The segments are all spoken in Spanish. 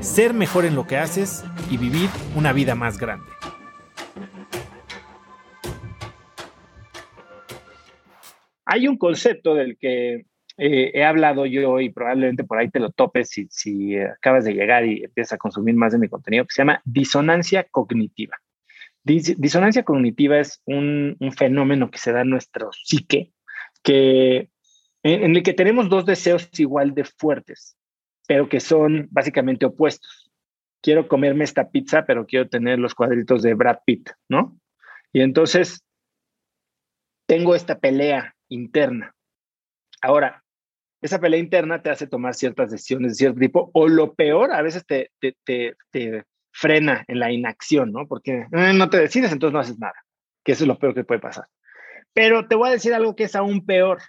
ser mejor en lo que haces y vivir una vida más grande. Hay un concepto del que eh, he hablado yo y probablemente por ahí te lo topes si, si acabas de llegar y empiezas a consumir más de mi contenido, que se llama disonancia cognitiva disonancia cognitiva es un, fenómeno que se da en nuestro psique, que, en, el que tenemos dos deseos igual de fuertes, pero que son básicamente opuestos. Quiero comerme esta pizza, pero quiero tener los cuadritos de Brad Pitt, ¿no? Y entonces tengo esta pelea interna. Ahora, esa pelea interna te hace tomar ciertas decisiones de cierto tipo, o lo peor, a veces te, te, te, te frena en la inacción, ¿no? Porque eh, no te decides, entonces no haces nada, que eso es lo peor que puede pasar. Pero te voy a decir algo que es aún peor.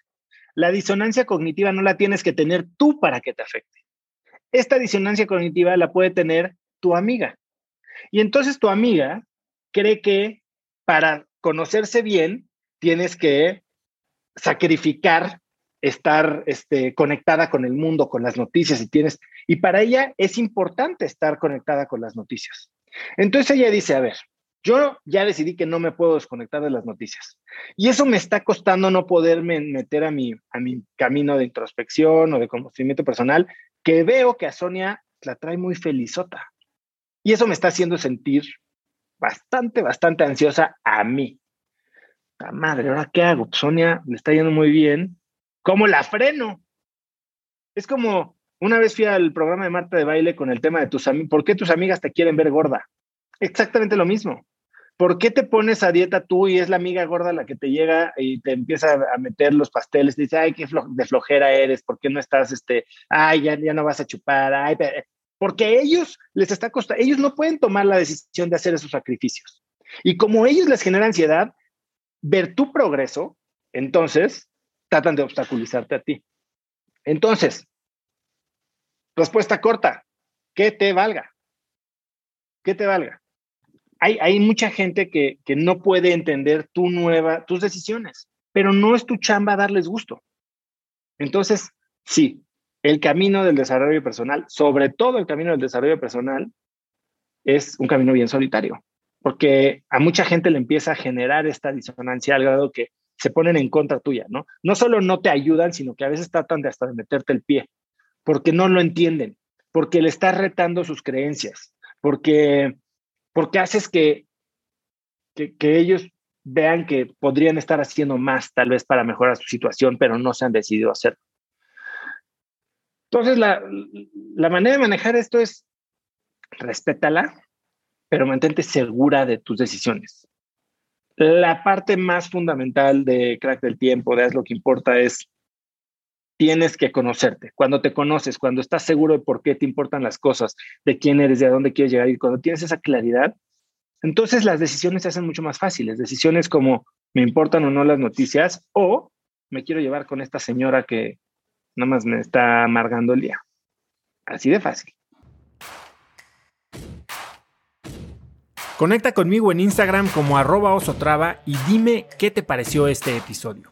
La disonancia cognitiva no la tienes que tener tú para que te afecte. Esta disonancia cognitiva la puede tener tu amiga. Y entonces tu amiga cree que para conocerse bien tienes que sacrificar estar este, conectada con el mundo, con las noticias, y tienes, y para ella es importante estar conectada con las noticias. Entonces ella dice, a ver, yo ya decidí que no me puedo desconectar de las noticias. Y eso me está costando no poderme meter a mi, a mi camino de introspección o de conocimiento personal, que veo que a Sonia la trae muy felizota. Y eso me está haciendo sentir bastante, bastante ansiosa a mí. La madre, ¿ahora qué hago? Sonia le está yendo muy bien, ¿Cómo la freno? Es como una vez fui al programa de Marta de baile con el tema de tus amigos. ¿Por qué tus amigas te quieren ver gorda? Exactamente lo mismo. ¿Por qué te pones a dieta tú y es la amiga gorda la que te llega y te empieza a meter los pasteles? Te dice, ay, qué de flojera eres, ¿por qué no estás, este, ay, ya, ya no vas a chupar? Ay, porque ellos les está costando, ellos no pueden tomar la decisión de hacer esos sacrificios. Y como ellos les genera ansiedad, ver tu progreso, entonces tratan de obstaculizarte a ti. Entonces, respuesta corta, que te valga. Que te valga. Hay, mucha gente que, no puede entender tu nueva, tus decisiones, pero no es tu chamba darles gusto. Entonces, sí, el camino del desarrollo personal, sobre todo el camino del desarrollo personal, es un camino bien solitario, porque a mucha gente le empieza a generar esta disonancia al grado que se ponen en contra tuya, ¿no? No solo no te ayudan, sino que a veces tratan de hasta meterte el pie, porque no lo entienden, porque le estás retando sus creencias, porque, porque haces que, que, ellos vean que podrían estar haciendo más tal vez para mejorar su situación, pero no se han decidido hacerlo. Entonces, la, la manera de manejar esto es respétala, pero mantente segura de tus decisiones la parte más fundamental de Crack del Tiempo, de Haz lo que importa, es tienes que conocerte. Cuando te conoces, cuando estás seguro de por qué te importan las cosas, de quién eres, de a dónde quieres llegar, y cuando tienes esa claridad, entonces las decisiones se hacen mucho más fáciles. Decisiones como me importan o no las noticias o me quiero llevar con esta señora que nada más me está amargando el día. Así de fácil. Conecta conmigo en Instagram como arroba osotrava y dime qué te pareció este episodio.